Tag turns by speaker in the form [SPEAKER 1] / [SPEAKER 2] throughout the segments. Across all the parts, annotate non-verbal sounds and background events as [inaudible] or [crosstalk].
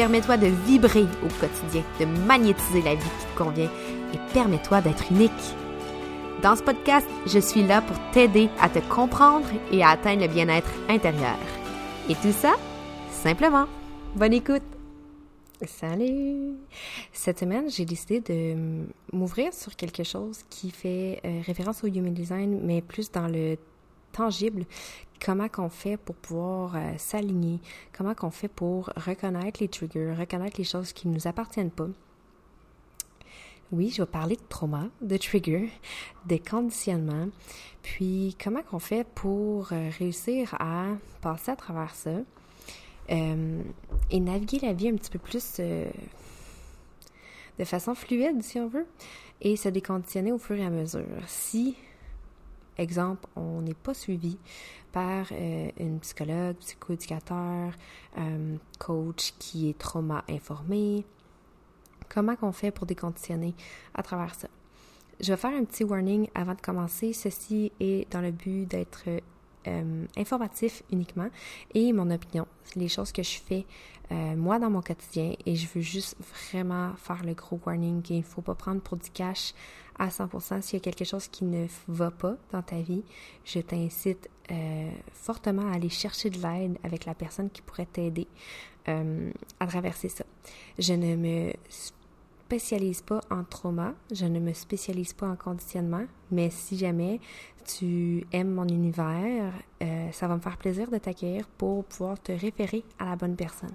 [SPEAKER 1] Permets-toi de vibrer au quotidien, de magnétiser la vie qui te convient et permets-toi d'être unique. Dans ce podcast, je suis là pour t'aider à te comprendre et à atteindre le bien-être intérieur. Et tout ça, simplement. Bonne écoute! Salut! Cette semaine, j'ai décidé de m'ouvrir sur quelque chose qui fait euh, référence au Human Design, mais plus dans le tangible, comment qu'on fait pour pouvoir euh, s'aligner, comment qu'on fait pour reconnaître les triggers, reconnaître les choses qui ne nous appartiennent pas. Oui, je vais parler de trauma, de trigger, des conditionnements, puis comment qu'on fait pour euh, réussir à passer à travers ça euh, et naviguer la vie un petit peu plus de façon fluide, si on veut, et se déconditionner au fur et à mesure. Si Exemple, on n'est pas suivi par euh, une psychologue, psychoéducateur, euh, coach qui est trauma informé. Comment qu'on fait pour déconditionner à travers ça? Je vais faire un petit warning avant de commencer. Ceci est dans le but d'être euh, informatif uniquement et mon opinion, les choses que je fais moi dans mon quotidien et je veux juste vraiment faire le gros warning qu'il ne faut pas prendre pour du cash à 100%. S'il y a quelque chose qui ne va pas dans ta vie, je t'incite euh, fortement à aller chercher de l'aide avec la personne qui pourrait t'aider euh, à traverser ça. Je ne me spécialise pas en trauma, je ne me spécialise pas en conditionnement, mais si jamais tu aimes mon univers, euh, ça va me faire plaisir de t'accueillir pour pouvoir te référer à la bonne personne.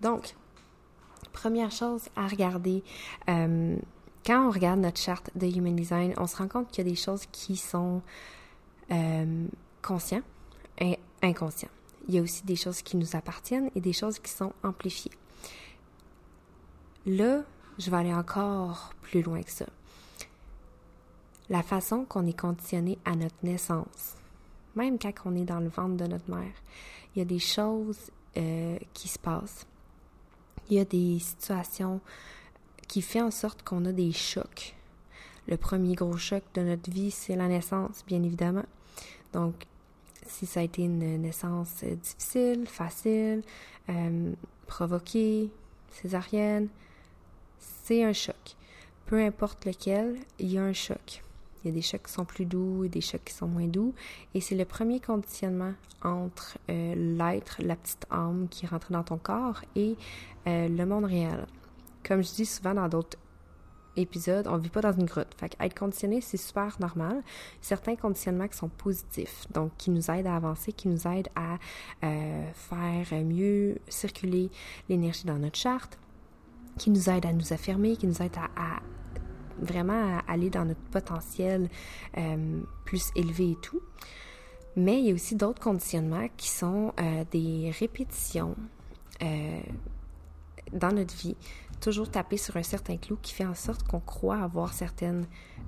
[SPEAKER 1] Donc, première chose à regarder, quand on regarde notre charte de Human Design, on se rend compte qu'il y a des choses qui sont euh, conscientes et inconscientes. Il y a aussi des choses qui nous appartiennent et des choses qui sont amplifiées. Là, je vais aller encore plus loin que ça. La façon qu'on est conditionné à notre naissance, même quand on est dans le ventre de notre mère, il y a des choses euh, qui se passent. Il y a des situations qui fait en sorte qu'on a des chocs. Le premier gros choc de notre vie, c'est la naissance, bien évidemment. Donc, si ça a été une naissance difficile, facile, euh, provoquée, césarienne, c'est un choc. Peu importe lequel, il y a un choc. Il y a des chocs qui sont plus doux et des chocs qui sont moins doux. Et c'est le premier conditionnement entre euh, l'être, la petite âme qui rentre dans ton corps et euh, le monde réel. Comme je dis souvent dans d'autres épisodes, on ne vit pas dans une grotte. Fait être conditionné, c'est super normal. Certains conditionnements qui sont positifs, donc qui nous aident à avancer, qui nous aident à euh, faire mieux circuler l'énergie dans notre charte, qui nous aident à nous affirmer, qui nous aident à, vraiment aller dans notre potentiel euh, plus élevé et tout. Mais il y a aussi d'autres conditionnements qui sont euh, des répétitions dans notre vie, toujours taper sur un certain clou qui fait en sorte qu'on croit avoir certaines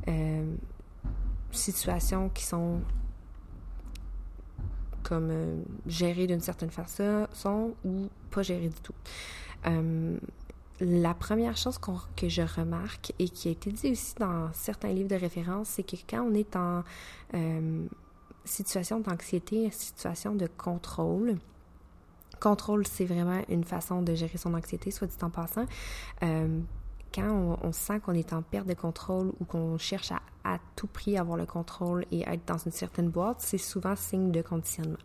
[SPEAKER 1] euh, situations qui sont comme euh, gérées d'une certaine façon ou pas gérées du tout. Euh, la première chose que je remarque et qui a été dit aussi dans certains livres de référence, c'est que quand on est en situation d'anxiété, situation de contrôle, contrôle, c'est vraiment une façon de gérer son anxiété, soit dit en passant. Euh, quand on, sent qu'on est en perte de contrôle ou qu'on cherche à, à tout prix avoir le contrôle et être dans une certaine boîte, c'est souvent signe de conditionnement.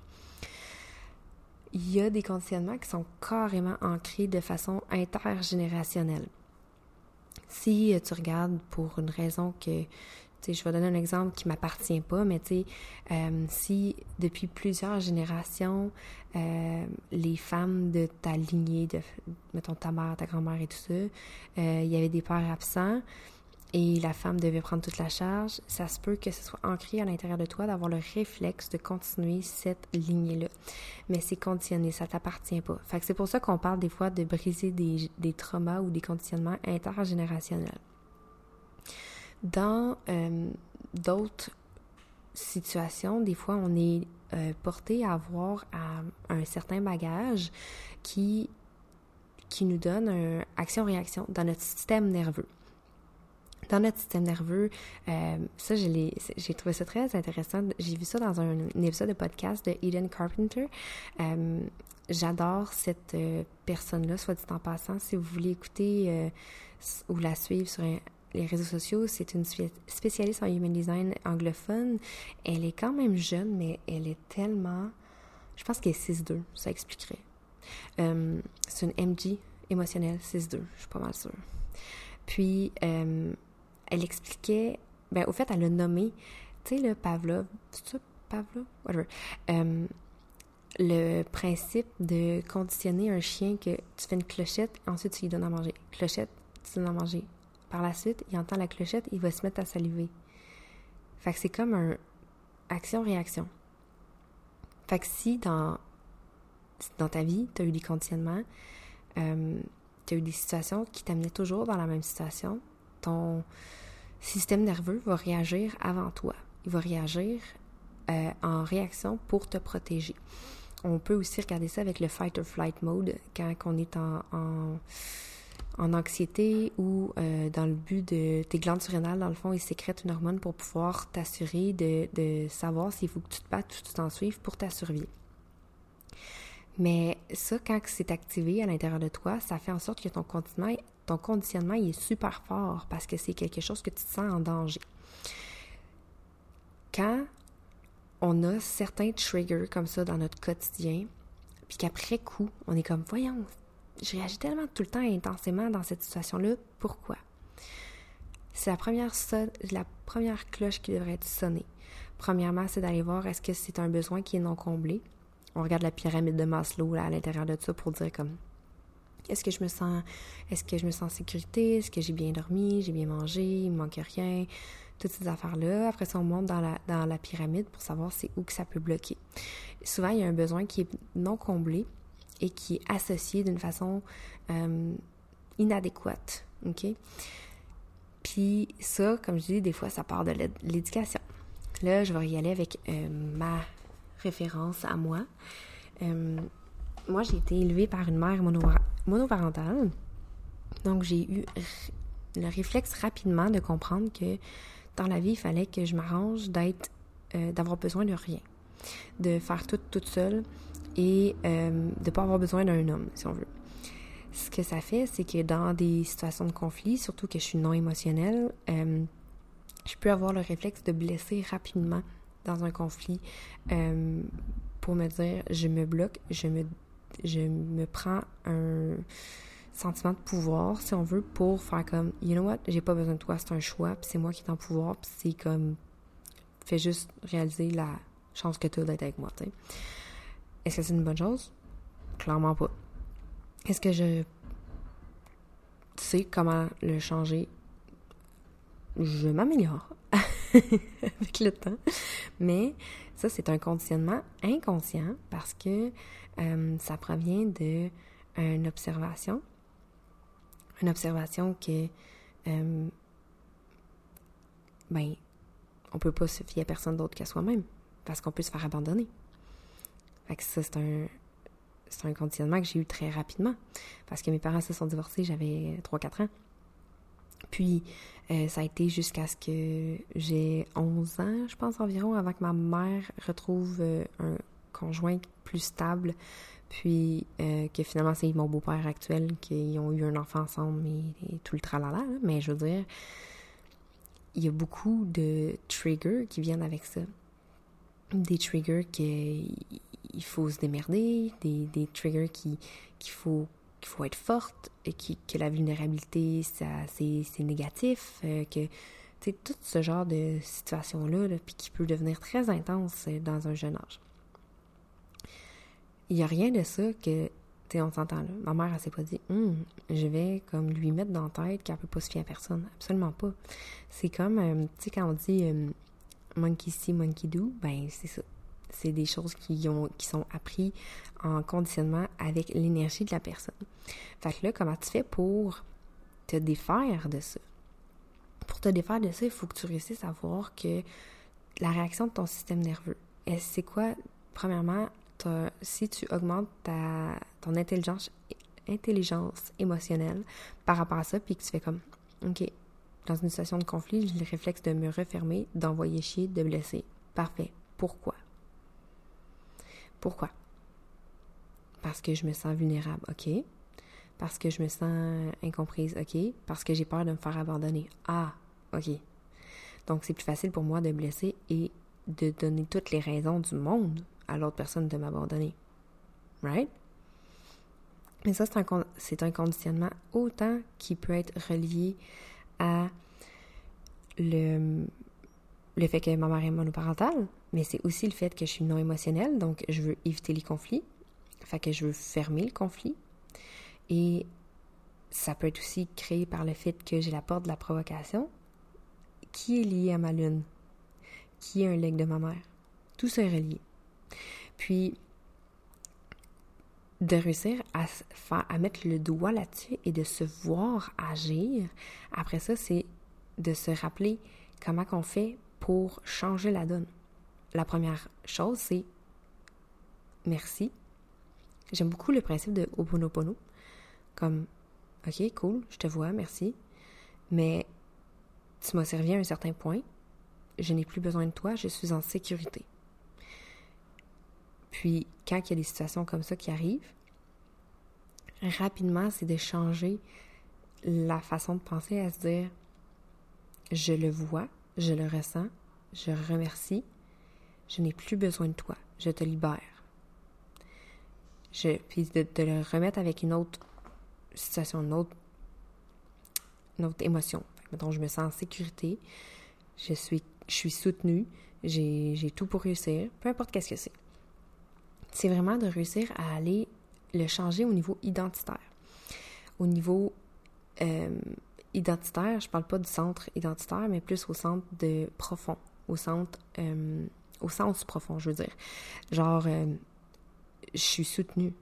[SPEAKER 1] Il y a des conditionnements qui sont carrément ancrés de façon intergénérationnelle. Si tu regardes pour une raison que je vais donner un exemple qui m'appartient pas, mais euh, si depuis plusieurs générations, euh, les femmes de ta lignée, de, mettons ta mère, ta grand-mère et tout ça, euh, il y avait des pères absents, et la femme devait prendre toute la charge, ça se peut que ce soit ancré à l'intérieur de toi d'avoir le réflexe de continuer cette lignée-là. Mais c'est conditionné, ça t'appartient pas. C'est pour ça qu'on parle des fois de briser des traumas ou des conditionnements intergénérationnels. Dans euh, d'autres situations, des fois, on est euh, porté à avoir un certain bagage qui, qui nous donne une action-réaction dans notre système nerveux dans notre système nerveux. Euh, ça, j'ai trouvé ça très intéressant. J'ai vu ça dans un, épisode de podcast de Eden Carpenter. J'adore cette personne-là, soit dit en passant. Si vous voulez écouter ou la suivre sur les réseaux sociaux, c'est une spécialiste en human design anglophone. Elle est quand même jeune, mais elle est tellement... Je pense qu'elle est 6-2, ça expliquerait. c'est une MG émotionnelle 6-2, je suis pas mal sûre. Puis, elle expliquait, ben, au fait, elle a nommé, tu sais, le Pavlov, c'est ça, Pavlov? Whatever. Euh, le principe de conditionner un chien que tu fais une clochette, ensuite tu lui donnes à manger. Clochette, tu donnes à manger. Par la suite, il entend la clochette, il va se mettre à saliver. Fait que c'est comme un action-réaction. Fait que si dans, dans ta vie, tu as eu des conditionnements, euh, tu as eu des situations qui t'amenaient toujours dans la même situation, ton système nerveux va réagir avant toi. Il va réagir euh, en réaction pour te protéger. On peut aussi regarder ça avec le fight or flight mode quand on est en, en, anxiété ou euh, dans le but de tes glandes surrénales, dans le fond, ils sécrètent une hormone pour pouvoir t'assurer de, savoir s'il faut que tu te battes ou tu t'en suives pour ta survie. Mais ça, quand c'est activé à l'intérieur de toi, ça fait en sorte que ton conditionnement, est super fort parce que c'est quelque chose que tu te sens en danger. Quand on a certains triggers comme ça dans notre quotidien, puis qu'après coup, on est comme, voyons, je réagis tellement tout le temps intensément dans cette situation-là, pourquoi? C'est la première, la première cloche qui devrait être sonnée. Premièrement, c'est d'aller voir est-ce que c'est un besoin qui est non comblé on regarde la pyramide de Maslow à l'intérieur de ça pour dire comme est-ce que je me sens est-ce que je me sens en sécurité, est-ce que j'ai bien dormi, j'ai bien mangé, il me manque rien, toutes ces affaires-là. Après ça, on monte dans la, dans la pyramide pour savoir c'est où que ça peut bloquer. Souvent, il y a un besoin qui est non comblé et qui est associé d'une façon euh, inadéquate. OK? Puis ça, comme je dis, des fois, ça part de l'éducation. Là, je vais y aller avec euh, ma référence à moi. Euh, moi, j'ai été élevée par une mère monoparentale. Donc, j'ai eu le réflexe rapidement de comprendre que dans la vie, il fallait que je m'arrange d'être, d'avoir besoin de rien, de faire tout toute seule et euh, de ne pas avoir besoin d'un homme, si on veut. Ce que ça fait, c'est que dans des situations de conflit, surtout que je suis non émotionnelle, je peux avoir le réflexe de blesser rapidement dans un conflit euh, pour me dire je me bloque, je me, je me prends un sentiment de pouvoir, si on veut, pour faire comme you know what, j'ai pas besoin de toi, c'est un choix, puis c'est moi qui est en pouvoir, puis c'est comme fais juste réaliser la chance que tu as d'être avec moi, Est-ce que c'est une bonne chose? Clairement pas. Est-ce que je sais comment le changer? Je m'améliore. [laughs] avec le temps. Mais ça, c'est un conditionnement inconscient parce que euh, ça provient de une observation. Une observation que euh, ben, on peut pas se fier à personne d'autre qu'à soi-même parce qu'on peut se faire abandonner. Ça, c'est un, c'est un conditionnement que j'ai eu très rapidement parce que mes parents se sont divorcés, j'avais 3-4 ans. Puis, euh, ça a été jusqu'à ce que j'ai 11 ans, je pense environ, avant que ma mère retrouve euh, un conjoint plus stable. Puis, euh, que finalement, c'est mon beau-père actuel, qui ont eu un enfant ensemble et, tout le tralala. Mais je veux dire, il y a beaucoup de triggers qui viennent avec ça. Des triggers qu'il faut se démerder, des, triggers qu'il faut qu'il faut être forte, et que la vulnérabilité, ça, c'est, négatif, euh, que, tout ce genre de situation-là, puis qui peut devenir très intense euh, dans un jeune âge. Il n'y a rien de ça que Tu sais, on s'entend là. Ma mère, elle s'est pas dit, hum, je vais comme lui mettre dans la tête qu'elle peut pas se fier à personne. Absolument pas. C'est comme, euh, tu sais, quand on dit monkey see, monkey do, ben c'est ça. C'est des choses qui, ont, qui sont apprises en conditionnement avec l'énergie de la personne. Fait que là, comment tu fais pour te défaire de ça? Pour te défaire de ça, il faut que tu réussisses à voir que la réaction de ton système nerveux, c'est quoi? Premièrement, si tu augmentes ta, ton intelligence, intelligence émotionnelle par rapport à ça, puis que tu fais comme, OK, dans une situation de conflit, j'ai le réflexe de me refermer, d'envoyer chier, de blesser. Parfait. Pourquoi? Pourquoi? Parce que je me sens vulnérable, OK? Parce que je me sens incomprise, OK? Parce que j'ai peur de me faire abandonner. Ah, OK. Donc, c'est plus facile pour moi de blesser et de donner toutes les raisons du monde à l'autre personne de m'abandonner. Right? Mais ça, c'est un, conditionnement autant qui peut être relié le fait que ma mère est monoparentale, mais c'est aussi le fait que je suis non émotionnelle, donc je veux éviter les conflits. Fait que je veux fermer le conflit. Et ça peut être aussi créé par le fait que j'ai la porte de la provocation, qui est liée à ma lune, qui est un leg de ma mère. Tout ça est relié. Puis, de réussir à, à mettre le doigt là-dessus et de se voir agir, après ça, c'est de se rappeler comment qu'on fait pour changer la donne. La première chose, c'est merci. J'aime beaucoup le principe de Oponopono. Comme, OK, cool, je te vois, merci. Mais tu m'as servi à un certain point. Je n'ai plus besoin de toi, je suis en sécurité. Puis, quand il y a des situations comme ça qui arrivent, rapidement, c'est de changer la façon de penser à se dire je le vois, je le ressens, je remercie, je n'ai plus besoin de toi, je te libère. Je, puis de, le remettre avec une autre situation, une autre, émotion. Mettons, je me sens en sécurité, je suis, je suis soutenue, j'ai tout pour réussir, peu importe qu'est-ce que c'est c'est vraiment de réussir à aller le changer au niveau identitaire. Au niveau euh, identitaire, je parle pas du centre identitaire, mais plus au centre de profond, au centre, euh, au sens profond, je veux dire. Genre, euh, je suis soutenue,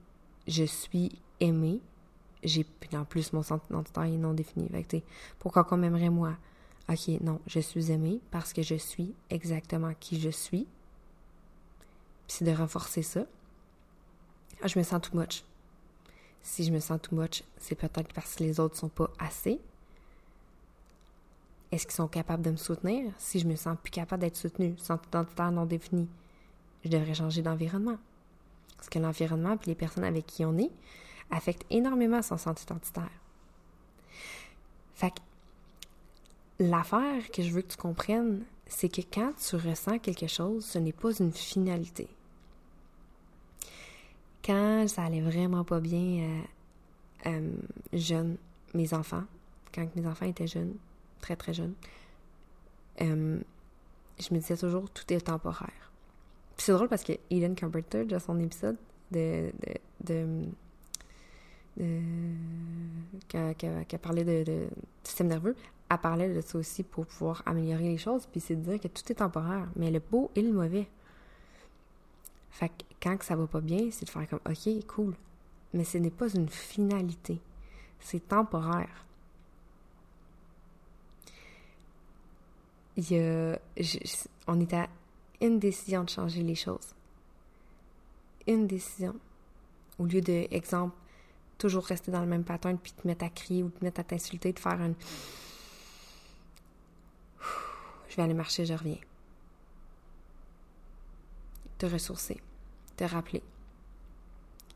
[SPEAKER 1] je suis aimée, j'ai en plus mon centre identitaire est non défini. Fait pourquoi qu'on m'aimerait moi? Ok, non, je suis aimée parce que je suis exactement qui je suis. C'est de renforcer ça. Ah, je me sens too much. Si je me sens too much, c'est peut-être parce que les autres sont pas assez. Est-ce qu'ils sont capables de me soutenir? Si je me sens plus capable d'être soutenu, sans identitaire non défini, je devrais changer d'environnement. Parce que l'environnement et les personnes avec qui on est affectent énormément son sens identitaire. Fait que l'affaire que je veux que tu comprennes, c'est que quand tu ressens quelque chose, ce n'est pas une finalité quand ça allait vraiment pas bien euh, euh, jeune, mes enfants, quand mes enfants étaient jeunes, très très jeunes, euh, je me disais toujours tout est temporaire. C'est drôle parce que Eden Carpenter, dans son épisode de, de, de, qui, a, parlé de, système nerveux, elle parlait de ça aussi pour pouvoir améliorer les choses, puis c'est de dire que tout est temporaire, mais le beau et le mauvais. Fait que quand ça va pas bien, c'est de faire comme OK, cool. Mais ce n'est pas une finalité. C'est temporaire. Il y a, on est à une décision de changer les choses. Une décision. Au lieu de, exemple, toujours rester dans le même pattern puis te mettre à crier ou te mettre à t'insulter, de faire un. Je vais aller marcher, je reviens te ressourcer, te rappeler.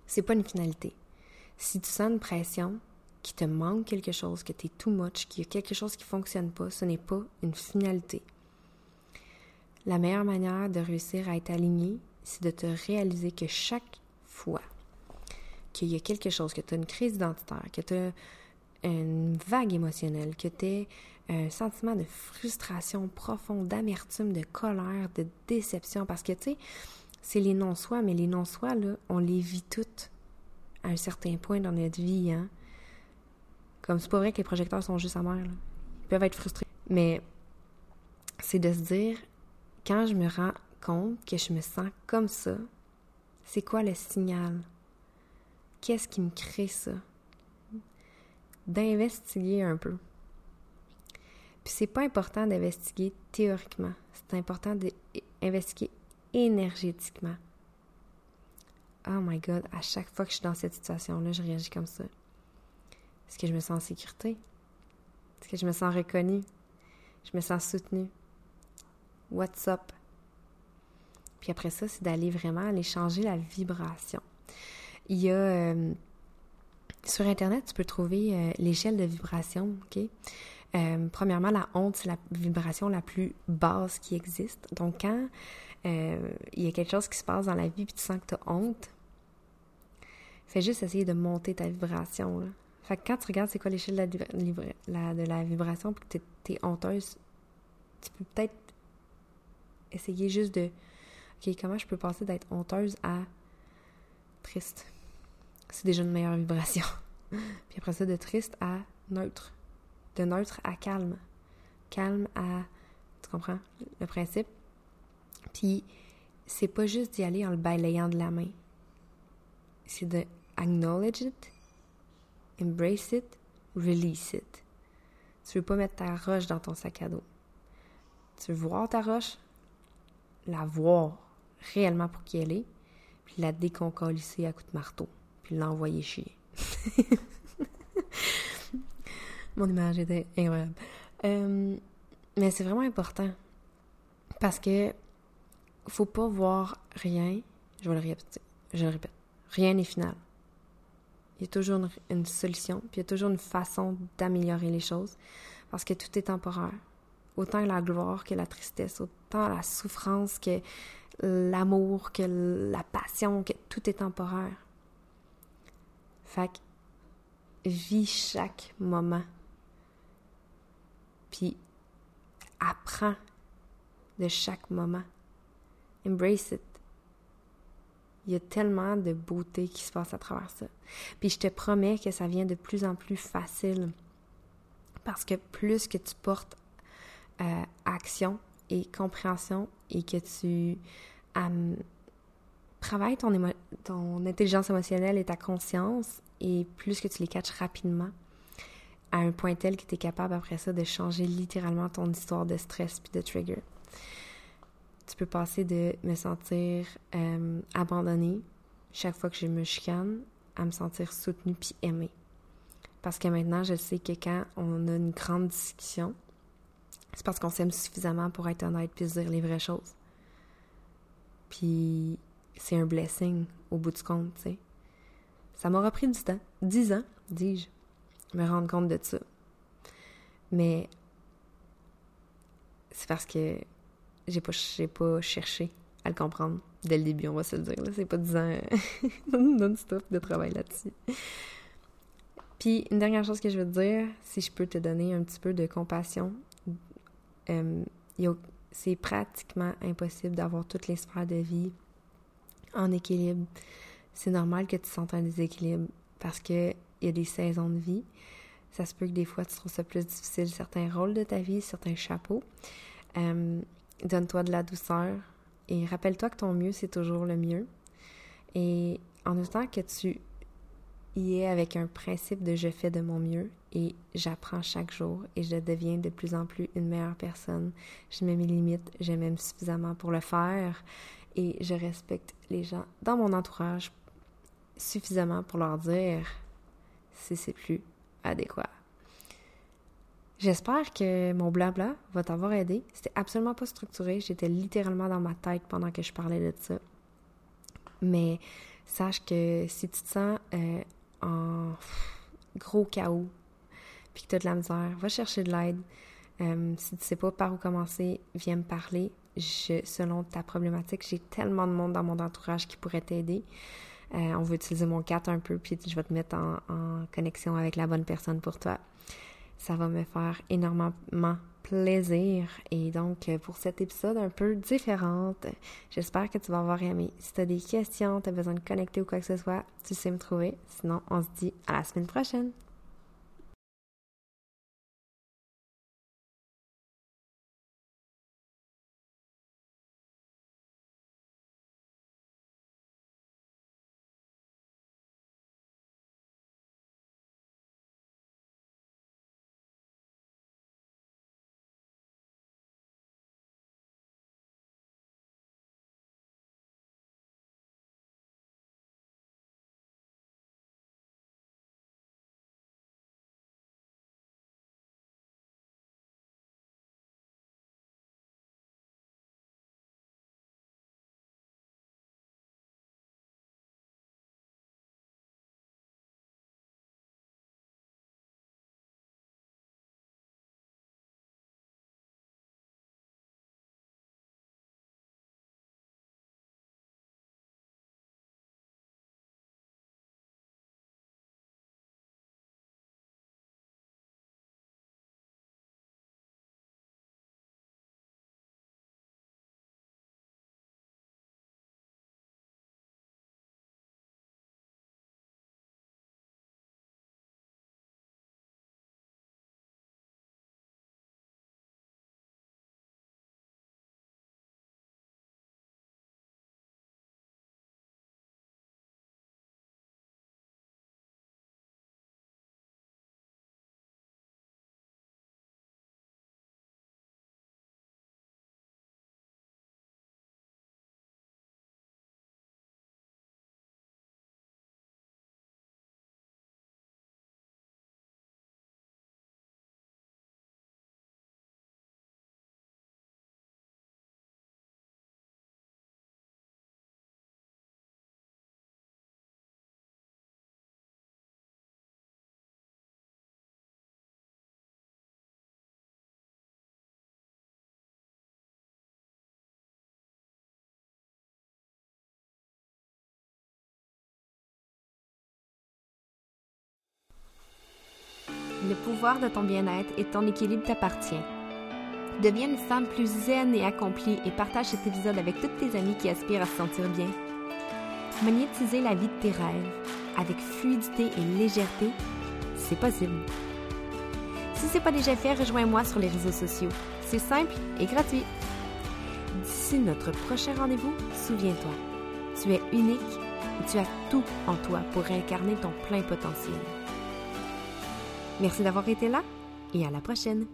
[SPEAKER 1] C'est pas une finalité. Si tu sens une pression, qu'il te manque quelque chose, que tu es too much, qu'il y a quelque chose qui fonctionne pas, ce n'est pas une finalité. La meilleure manière de réussir à être aligné, c'est de te réaliser que chaque fois qu'il y a quelque chose, que tu as une crise identitaire, que tu as une vague émotionnelle, que tu as un sentiment de frustration profonde, d'amertume, de colère, de déception, parce que, tu sais, c'est les non-soi, mais les non-soi, là, on les vit toutes à un certain point dans notre vie, hein. Comme c'est pas vrai que les projecteurs sont juste amers, là. Ils peuvent être frustrés. Mais c'est de se dire, quand je me rends compte que je me sens comme ça, c'est quoi le signal? Qu'est-ce qui me crée ça? D'investiguer un peu. Puis c'est pas important d'investiguer théoriquement, c'est important d'investiguer énergétiquement. Oh my god, à chaque fois que je suis dans cette situation-là, je réagis comme ça. Est-ce que je me sens en sécurité? Est-ce que je me sens reconnue? Je me sens soutenue? What's up? Puis après ça, c'est d'aller vraiment aller changer la vibration. Il y a euh, sur Internet, tu peux trouver euh, l'échelle de vibration, OK? Euh, premièrement, la honte, c'est la vibration la plus basse qui existe. Donc, quand il y a quelque chose qui se passe dans la vie et tu sens que tu as honte, fais juste essayer de monter ta vibration. Fait que quand tu regardes c'est quoi l'échelle de la, de la vibration et que tu es, honteuse, tu peux peut-être essayer juste de OK, comment je peux passer d'être honteuse à triste? C'est déjà une meilleure vibration. [laughs] Puis après ça, de triste à neutre. De neutre à calme. Calme à. Tu comprends? Le principe? Puis c'est pas juste d'y aller en le balayant de la main. C'est de acknowledge it, embrace it, release it. Tu veux pas mettre ta roche dans ton sac à dos. Tu veux voir ta roche, la voir réellement pour qui elle est, puis la déconcolisser à coups de marteau, puis l'envoyer chier. [laughs] Mon image était incroyable. Euh, mais c'est vraiment important parce que faut pas voir rien. Je vais le répéter. Je le répète. Rien n'est final. Il y a toujours une, solution, puis il y a toujours une façon d'améliorer les choses parce que tout est temporaire. Autant la gloire que la tristesse, autant la souffrance que l'amour, que la passion, que tout est temporaire. Fait que vis chaque moment. Puis apprends de chaque moment. Embrace it. Il y a tellement de beauté qui se passe à travers ça. Puis je te promets que ça vient de plus en plus facile. Parce que plus que tu portes euh, action et compréhension et que tu travailles ton, ton intelligence émotionnelle et ta conscience et plus que tu les catches rapidement à un point tel que tu es capable après ça de changer littéralement ton histoire de stress puis de trigger. Tu peux passer de me sentir euh, abandonnée chaque fois que je me chicane à me sentir soutenue puis aimée. Parce que maintenant, je sais que quand on a une grande discussion, c'est parce qu'on s'aime suffisamment pour être honnête puis se dire les vraies choses. Puis c'est un blessing au bout du compte, tu sais. Ça m'aura pris du temps, dix ans, dis-je, me rendre compte de ça. Mais c'est parce que j'ai pas, pas cherché à le comprendre dès le début, on va se le dire. C'est pas dix ans [laughs] non-stop de travail là-dessus. Puis, une dernière chose que je veux te dire, si je peux te donner un petit peu de compassion, euh, c'est pratiquement impossible d'avoir toutes les sphères de vie en équilibre. C'est normal que tu sentes un déséquilibre parce qu'il y a des saisons de vie. Ça se peut que des fois tu trouves ça plus difficile, certains rôles de ta vie, certains chapeaux. Euh, donne-toi de la douceur et rappelle-toi que ton mieux, c'est toujours le mieux. Et en autant que tu y es avec un principe de je fais de mon mieux et j'apprends chaque jour et je deviens de plus en plus une meilleure personne. Je mets mes limites, je m'aime suffisamment pour le faire et je respecte les gens dans mon entourage suffisamment pour leur dire si c'est plus adéquat. J'espère que mon blabla va t'avoir aidé. C'était absolument pas structuré. J'étais littéralement dans ma tête pendant que je parlais de ça. Mais sache que si tu te sens euh, en gros chaos, puis que tu as de la misère, va chercher de l'aide. Euh, si tu sais pas par où commencer, viens me parler. Selon ta problématique, j'ai tellement de monde dans mon entourage qui pourrait t'aider. Euh, on va utiliser mon 4 un peu, puis je vais te mettre en, connexion avec la bonne personne pour toi. Ça va me faire énormément plaisir. Et donc, pour cet épisode un peu différent, j'espère que tu vas avoir aimé. Si tu as des questions, tu as besoin de connecter ou quoi que ce soit, tu sais me trouver. Sinon, on se dit à la semaine prochaine. Le pouvoir de ton bien-être et ton équilibre t'appartient. Deviens une femme plus zen et accomplie et partage cet épisode avec toutes tes amies qui aspirent à se sentir bien. Magnétiser la vie de tes rêves avec fluidité et légèreté, c'est possible. Si ce n'est pas déjà fait, rejoins-moi sur les réseaux sociaux. C'est simple et gratuit. D'ici notre prochain rendez-vous, souviens-toi, tu es unique et tu as tout en toi pour incarner ton plein potentiel. Merci d'avoir été là et à la prochaine.